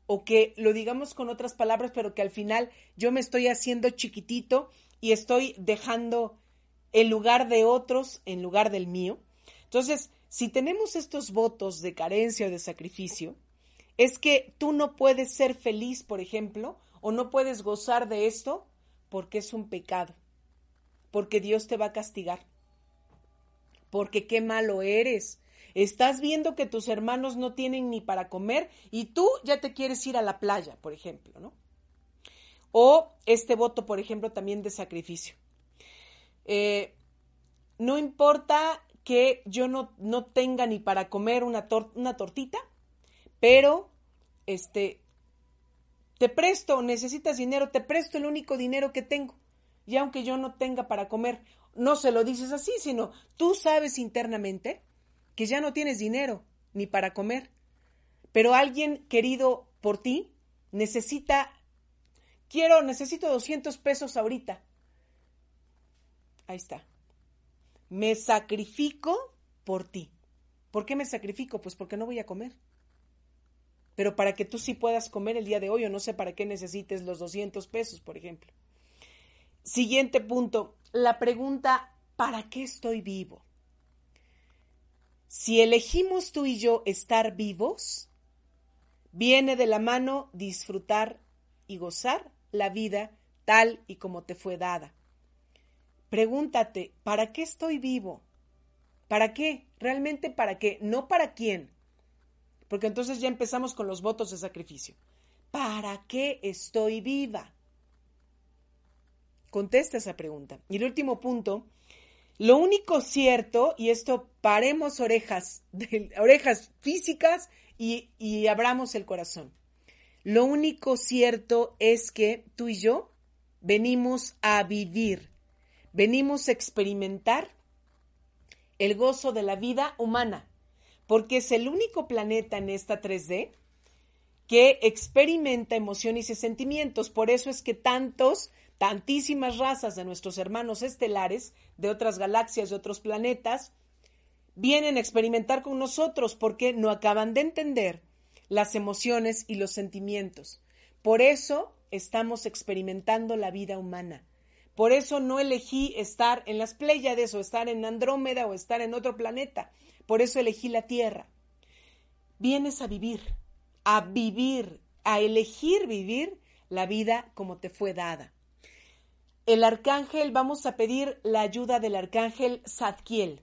o que lo digamos con otras palabras, pero que al final yo me estoy haciendo chiquitito y estoy dejando el lugar de otros en lugar del mío. Entonces, si tenemos estos votos de carencia o de sacrificio, es que tú no puedes ser feliz, por ejemplo, o no puedes gozar de esto porque es un pecado, porque Dios te va a castigar, porque qué malo eres, Estás viendo que tus hermanos no tienen ni para comer y tú ya te quieres ir a la playa, por ejemplo, ¿no? O este voto, por ejemplo, también de sacrificio. Eh, no importa que yo no, no, tenga ni para comer una, una tortita, pero este, te presto, necesitas dinero, te presto el único dinero que tengo. Y aunque yo no tenga para comer, no se lo dices así, sino tú sabes internamente que ya no tienes dinero ni para comer, pero alguien querido por ti necesita, quiero, necesito 200 pesos ahorita. Ahí está. Me sacrifico por ti. ¿Por qué me sacrifico? Pues porque no voy a comer. Pero para que tú sí puedas comer el día de hoy, o no sé para qué necesites los 200 pesos, por ejemplo. Siguiente punto, la pregunta, ¿para qué estoy vivo? Si elegimos tú y yo estar vivos, viene de la mano disfrutar y gozar la vida tal y como te fue dada. Pregúntate, ¿para qué estoy vivo? ¿Para qué? ¿Realmente para qué? No para quién. Porque entonces ya empezamos con los votos de sacrificio. ¿Para qué estoy viva? Contesta esa pregunta. Y el último punto lo único cierto, y esto paremos orejas, orejas físicas y, y abramos el corazón. Lo único cierto es que tú y yo venimos a vivir, venimos a experimentar el gozo de la vida humana, porque es el único planeta en esta 3D que experimenta emociones y sentimientos. Por eso es que tantos tantísimas razas de nuestros hermanos estelares, de otras galaxias, de otros planetas, vienen a experimentar con nosotros porque no acaban de entender las emociones y los sentimientos. Por eso estamos experimentando la vida humana. Por eso no elegí estar en las Pléyades o estar en Andrómeda o estar en otro planeta. Por eso elegí la Tierra. Vienes a vivir, a vivir, a elegir vivir la vida como te fue dada el arcángel, vamos a pedir la ayuda del arcángel Zadkiel.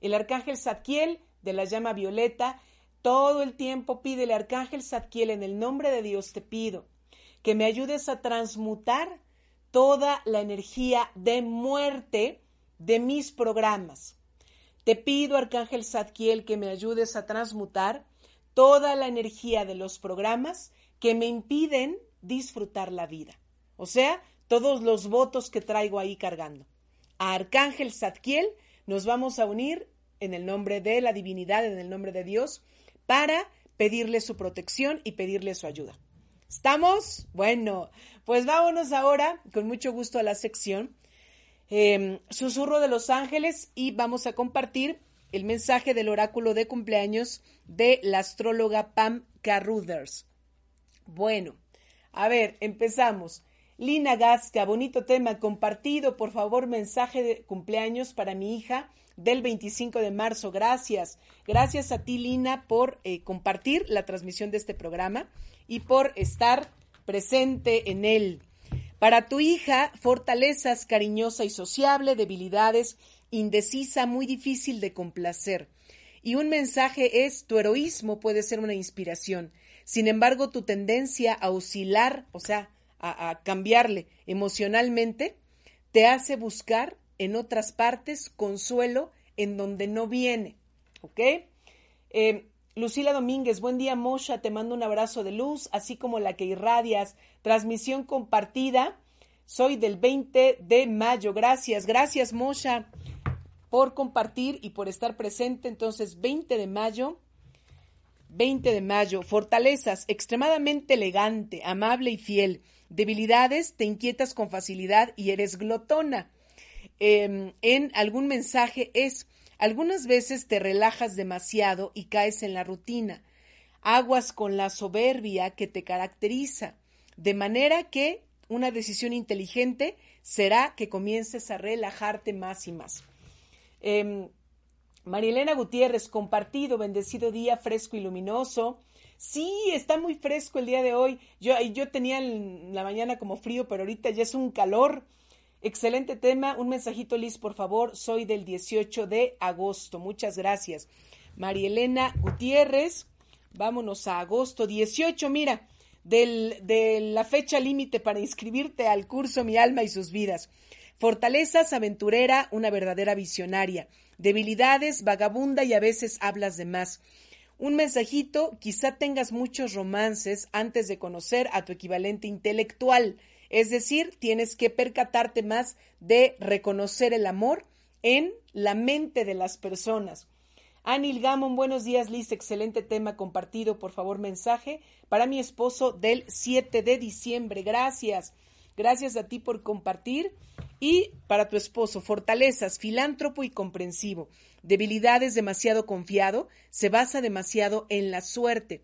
El arcángel Zadkiel de la llama violeta, todo el tiempo pide el arcángel Zadkiel, en el nombre de Dios te pido que me ayudes a transmutar toda la energía de muerte de mis programas. Te pido, arcángel Zadkiel, que me ayudes a transmutar toda la energía de los programas que me impiden disfrutar la vida. O sea, todos los votos que traigo ahí cargando. A Arcángel Zadkiel nos vamos a unir en el nombre de la divinidad, en el nombre de Dios, para pedirle su protección y pedirle su ayuda. ¿Estamos? Bueno, pues vámonos ahora con mucho gusto a la sección em, Susurro de los Ángeles y vamos a compartir el mensaje del oráculo de cumpleaños de la astróloga Pam Carruthers. Bueno, a ver, empezamos. Lina Gasca, bonito tema compartido. Por favor, mensaje de cumpleaños para mi hija del 25 de marzo. Gracias. Gracias a ti, Lina, por eh, compartir la transmisión de este programa y por estar presente en él. Para tu hija, fortalezas, cariñosa y sociable, debilidades, indecisa, muy difícil de complacer. Y un mensaje es, tu heroísmo puede ser una inspiración. Sin embargo, tu tendencia a oscilar, o sea, a, cambiarle emocionalmente, te hace buscar en otras partes consuelo en donde no viene. ¿Ok? Eh, Lucila Domínguez, buen día, Mosha, te mando un abrazo de luz, así como la que irradias. Transmisión compartida. Soy del 20 de mayo. Gracias, gracias, Mosha, por compartir y por estar presente. Entonces, 20 de mayo 20 de mayo, fortalezas, extremadamente elegante, amable y fiel. Debilidades, te inquietas con facilidad y eres glotona. Em, en algún mensaje es, algunas veces te relajas demasiado y caes en la rutina. Aguas con la soberbia que te caracteriza. De manera que una decisión inteligente será que comiences a relajarte más y más. Eh, Marielena Gutiérrez, compartido, bendecido día, fresco y luminoso. Sí, está muy fresco el día de hoy. Yo, yo tenía en la mañana como frío, pero ahorita ya es un calor. Excelente tema. Un mensajito, Liz, por favor. Soy del 18 de agosto. Muchas gracias. Marielena Gutiérrez. Vámonos a agosto 18. Mira, de la fecha límite para inscribirte al curso Mi alma y sus vidas. Fortalezas, aventurera, una verdadera visionaria. Debilidades, vagabunda y a veces hablas de más. Un mensajito, quizá tengas muchos romances antes de conocer a tu equivalente intelectual. Es decir, tienes que percatarte más de reconocer el amor en la mente de las personas. Anil Gamon, buenos días, Liz. Excelente tema compartido. Por favor, mensaje para mi esposo del 7 de diciembre. Gracias. Gracias a ti por compartir. Y para tu esposo, fortalezas, filántropo y comprensivo. Debilidades, demasiado confiado, se basa demasiado en la suerte.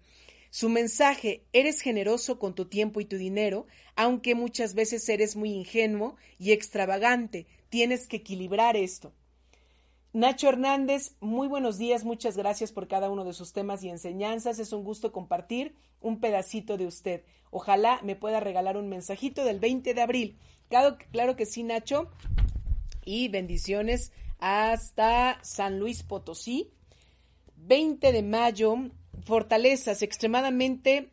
Su mensaje, eres generoso con tu tiempo y tu dinero, aunque muchas veces eres muy ingenuo y extravagante. Tienes que equilibrar esto. Nacho Hernández, muy buenos días, muchas gracias por cada uno de sus temas y enseñanzas. Es un gusto compartir un pedacito de usted. Ojalá me pueda regalar un mensajito del 20 de abril. Claro, claro que sí, Nacho. Y bendiciones hasta San Luis Potosí. 20 de mayo, fortalezas extremadamente...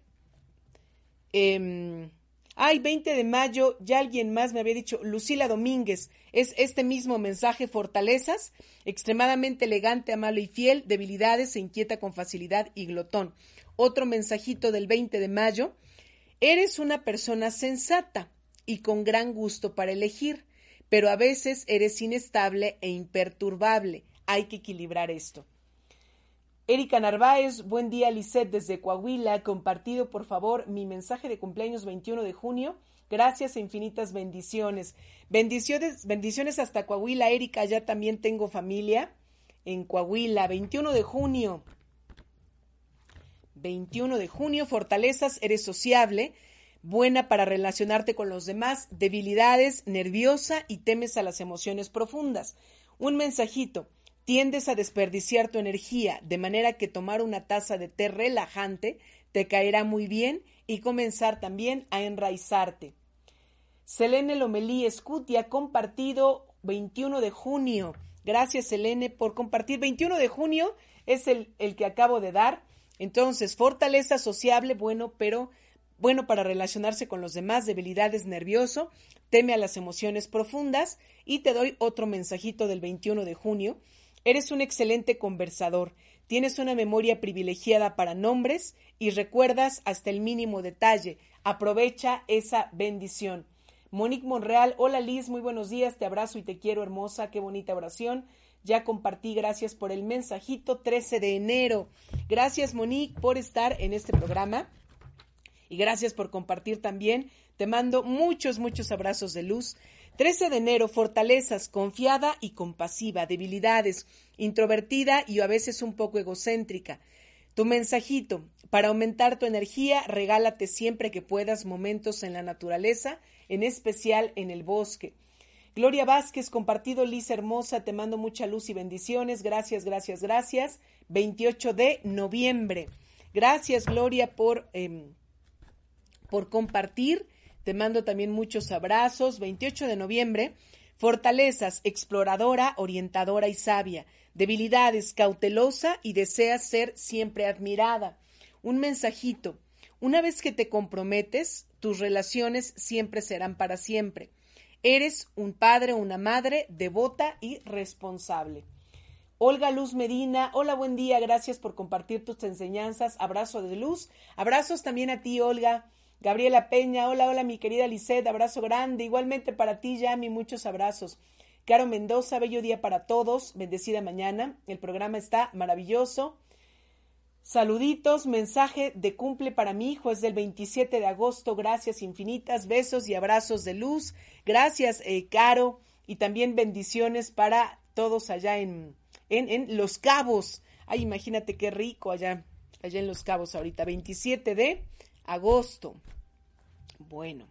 Eh, Ay, 20 de mayo, ya alguien más me había dicho, Lucila Domínguez, es este mismo mensaje, fortalezas, extremadamente elegante, amable y fiel, debilidades, se inquieta con facilidad y glotón. Otro mensajito del 20 de mayo, eres una persona sensata y con gran gusto para elegir, pero a veces eres inestable e imperturbable. Hay que equilibrar esto. Erika Narváez, buen día Lisette desde Coahuila, compartido por favor mi mensaje de cumpleaños 21 de junio. Gracias e infinitas bendiciones. Bendiciones, bendiciones hasta Coahuila, Erika, ya también tengo familia en Coahuila, 21 de junio. 21 de junio, fortalezas, eres sociable, buena para relacionarte con los demás, debilidades, nerviosa y temes a las emociones profundas. Un mensajito, tiendes a desperdiciar tu energía, de manera que tomar una taza de té relajante te caerá muy bien y comenzar también a enraizarte. Selene Lomelí Escutia, compartido 21 de junio. Gracias, Selene, por compartir. 21 de junio es el, el que acabo de dar. Entonces, fortaleza sociable, bueno, pero bueno para relacionarse con los demás, debilidades nervioso, teme a las emociones profundas y te doy otro mensajito del 21 de junio Eres un excelente conversador, tienes una memoria privilegiada para nombres y recuerdas hasta el mínimo detalle. Aprovecha esa bendición. Monique Monreal, hola Liz, muy buenos días, te abrazo y te quiero hermosa, qué bonita oración. Ya compartí, gracias por el mensajito 13 de enero. Gracias Monique por estar en este programa y gracias por compartir también. Te mando muchos, muchos abrazos de luz. 13 de enero, fortalezas, confiada y compasiva, debilidades, introvertida y a veces un poco egocéntrica. Tu mensajito, para aumentar tu energía, regálate siempre que puedas momentos en la naturaleza, en especial en el bosque. Gloria Vázquez, compartido, Lisa Hermosa, te mando mucha luz y bendiciones. Gracias, gracias, gracias. 28 de noviembre. Gracias, Gloria, por, em, por compartir. Te mando también muchos abrazos. 28 de noviembre. Fortalezas, exploradora, orientadora y sabia. Debilidades, cautelosa y deseas ser siempre admirada. Un mensajito. Una vez que te comprometes, tus relaciones siempre serán para siempre. Eres un padre o una madre devota y responsable. Olga Luz Medina, hola, buen día, gracias por compartir tus enseñanzas. Abrazo de luz. Abrazos también a ti, Olga. Gabriela Peña, hola, hola, mi querida Lisette, abrazo grande. Igualmente para ti, Yami, muchos abrazos. Caro Mendoza, bello día para todos, bendecida mañana. El programa está maravilloso. Saluditos, mensaje de cumple para mi hijo es del 27 de agosto. Gracias infinitas, besos y abrazos de luz. Gracias, eh, Caro, y también bendiciones para todos allá en, en, en Los Cabos. Ay, imagínate qué rico allá, allá en Los Cabos ahorita. 27 de agosto. Bueno,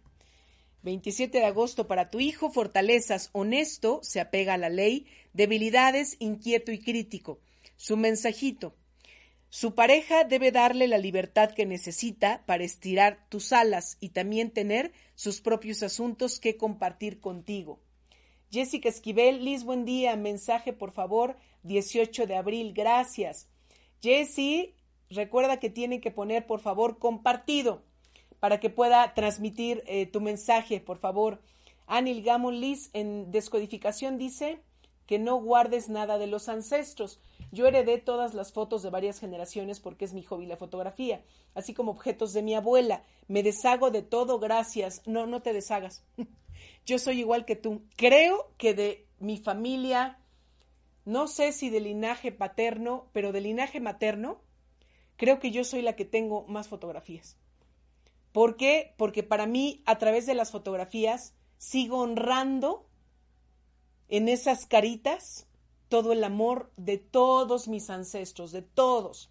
27 de agosto para tu hijo, fortalezas, honesto, se apega a la ley, debilidades, inquieto y crítico. Su mensajito. Su pareja debe darle la libertad que necesita para estirar tus alas y también tener sus propios asuntos que compartir contigo. Jessica Esquivel, Liz, buen día. Mensaje, por favor, 18 de abril. Gracias. Jessie, recuerda que tienen que poner, por favor, compartido para que pueda transmitir eh, tu mensaje, por favor. Anil Gamon Liz, en descodificación, dice que no guardes nada de los ancestros. Yo heredé todas las fotos de varias generaciones porque es mi hobby la fotografía, así como objetos de mi abuela. Me deshago de todo, gracias. No, no te deshagas. Yo soy igual que tú. Creo que de mi familia, no sé si de linaje paterno, pero de linaje materno, creo que yo soy la que tengo más fotografías. ¿Por qué? Porque para mí, a través de las fotografías, sigo honrando en esas caritas todo el amor de todos mis ancestros, de todos.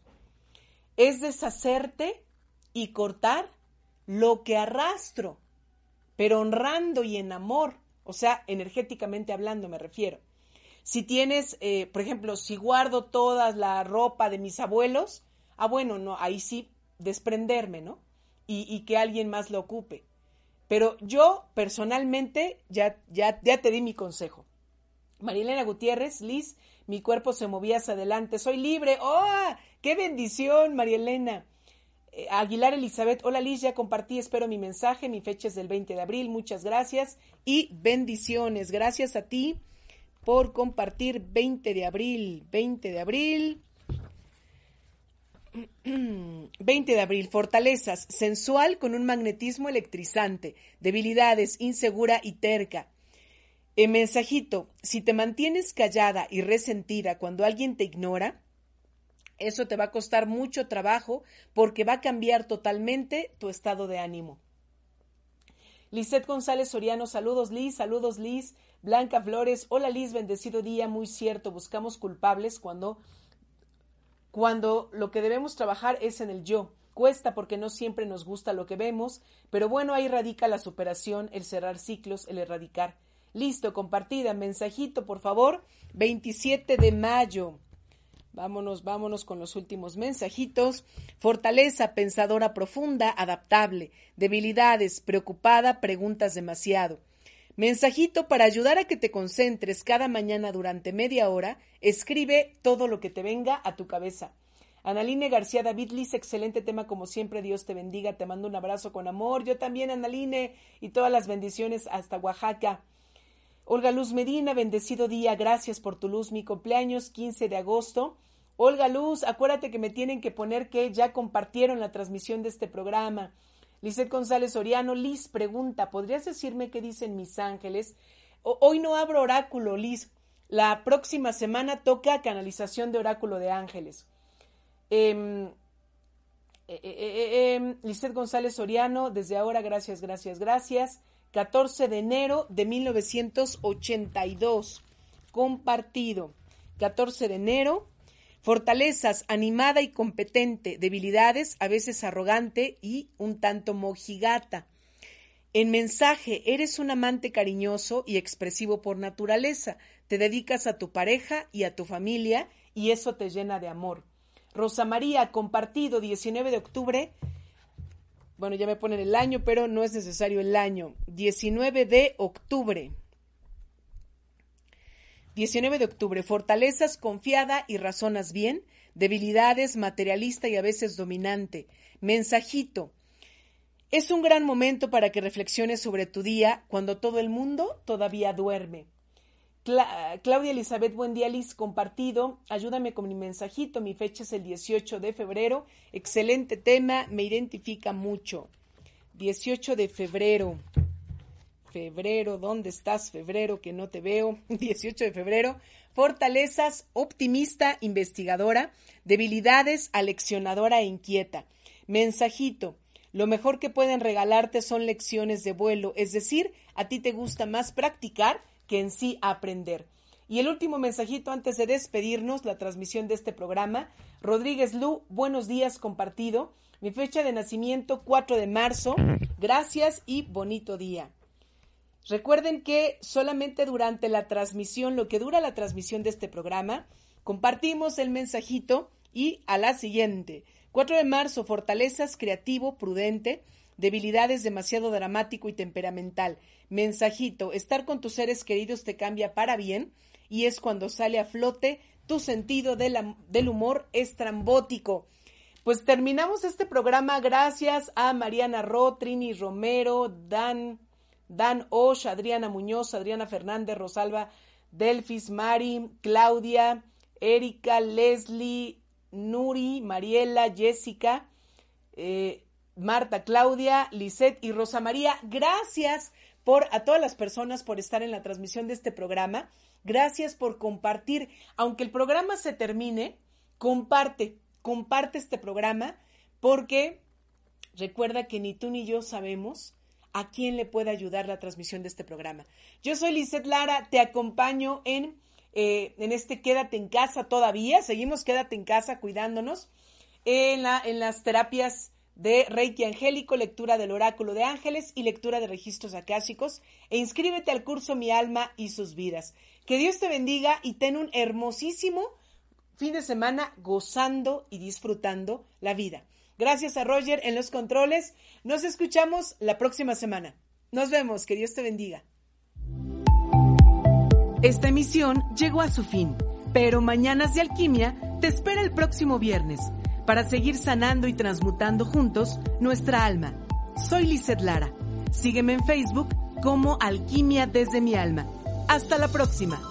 Es deshacerte y cortar lo que arrastro, pero honrando y en amor, o sea, energéticamente hablando me refiero. Si tienes, eh, por ejemplo, si guardo toda la ropa de mis abuelos, ah, bueno, no, ahí sí desprenderme, ¿no? Y, que alguien más lo ocupe. Pero yo personalmente ya, ya, ya te di mi consejo. Marilena Gutiérrez, Liz, mi cuerpo se movía hacia adelante, soy libre. ¡Oh! ¡Qué bendición, Marielena! Eh, Aguilar Elizabeth, hola Liz, ya compartí, espero mi mensaje, mi fecha es del 20 de abril, muchas gracias y bendiciones. Gracias a ti por compartir 20 de abril, 20 de abril. 20 de abril, fortalezas, sensual con un magnetismo electrizante, debilidades, insegura y terca, el mensajito, si te mantienes callada y resentida cuando alguien te ignora, eso te va a costar mucho trabajo porque va a cambiar totalmente tu estado de ánimo. Lisette González Soriano, saludos Liz, saludos Liz. Blanca Flores, hola Liz, bendecido día, muy cierto, buscamos culpables cuando, cuando lo que debemos trabajar es en el yo. Cuesta porque no siempre nos gusta lo que vemos, pero bueno, ahí radica la superación, el cerrar ciclos, el erradicar. Listo, compartida. Mensajito, por favor. 27 de mayo. Vámonos, vámonos con los últimos mensajitos. Fortaleza, pensadora profunda, adaptable. Debilidades, preocupada, preguntas demasiado. Mensajito para ayudar a que te concentres cada mañana durante media hora. Escribe todo lo que te venga a tu cabeza. Analine García David Liz, excelente tema como siempre, Dios te bendiga, te mando un abrazo con amor, yo también Analine y todas las bendiciones hasta Oaxaca. Olga Luz Medina, bendecido día, gracias por tu luz, mi cumpleaños 15 de agosto. Olga Luz, acuérdate que me tienen que poner que ya compartieron la transmisión de este programa. Lizeth González Oriano, Liz pregunta, ¿podrías decirme qué dicen mis ángeles? hoy no abro oráculo, Liz. La próxima semana toca canalización de oráculo de ángeles. Eh, eh, González Oriano, desde ahora, gracias, gracias, gracias. 14 de enero de 1982. Compartido. 14 de enero. Fortalezas, animada y competente. Debilidades, a veces arrogante y un tanto mojigata. En mensaje, eres un amante cariñoso y expresivo por naturaleza. Te dedicas a tu pareja y a tu familia y eso te llena de amor. Rosa María, compartido 19 de octubre bueno, ya me ponen el año, pero no es necesario el año. 19 de octubre. 19 de octubre. Fortalezas, confiada y razonas bien. Debilidades, materialista y a veces dominante. Mensajito. Es un gran momento para que reflexiones sobre tu día cuando todo el mundo todavía duerme. Claudia Elizabeth buen día, Liz, compartido. Ayúdame con mi mensajito. Mi fecha es el 18 de febrero. Excelente tema, me identifica mucho. 18 de febrero. Febrero, ¿dónde estás, febrero? Que no te veo. 18 de febrero. fortalezas, optimista, investigadora, debilidades, aleccionadora e inquieta. Mensajito, lo mejor que pueden regalarte son lecciones de vuelo, es decir, a ti te gusta más practicar que en sí aprender. Y el último mensajito antes de despedirnos, la transmisión de este programa. Rodríguez Lu, buenos días compartido. Mi fecha de nacimiento 4 de marzo. Gracias y bonito día. Recuerden que solamente durante la transmisión, lo que dura la transmisión de este programa, compartimos el mensajito y a la siguiente. 4 de marzo, fortalezas, creativo, prudente, debilidades, demasiado dramático y temperamental. Mensajito, estar con tus seres queridos te cambia para bien y es cuando sale a flote tu sentido del humor estrambótico. Pues terminamos este programa gracias a Mariana Ro, Trini Romero, Dan Dan Osh, Adriana Muñoz, Adriana Fernández, Rosalba Delfis, Mari, Claudia, Erika, Leslie, Nuri, Mariela, Jessica, eh, Marta, Claudia, Lisette y Rosa María. Gracias por a todas las personas por estar en la transmisión de este programa. Gracias por compartir. Aunque el programa se termine, comparte, comparte este programa porque recuerda que ni tú ni yo sabemos a quién le puede ayudar la transmisión de este programa. Yo soy Lizeth Lara, te acompaño en, eh, en este Quédate en casa todavía, seguimos Quédate en casa cuidándonos en, la, en las terapias de Reiki Angélico, lectura del oráculo de ángeles y lectura de registros akáshicos e inscríbete al curso Mi alma y sus vidas. Que Dios te bendiga y ten un hermosísimo fin de semana gozando y disfrutando la vida. Gracias a Roger en los controles. Nos escuchamos la próxima semana. Nos vemos. Que Dios te bendiga. Esta emisión llegó a su fin, pero Mañanas de Alquimia te espera el próximo viernes para seguir sanando y transmutando juntos nuestra alma. Soy Lizeth Lara. Sígueme en Facebook como Alquimia desde mi alma. Hasta la próxima.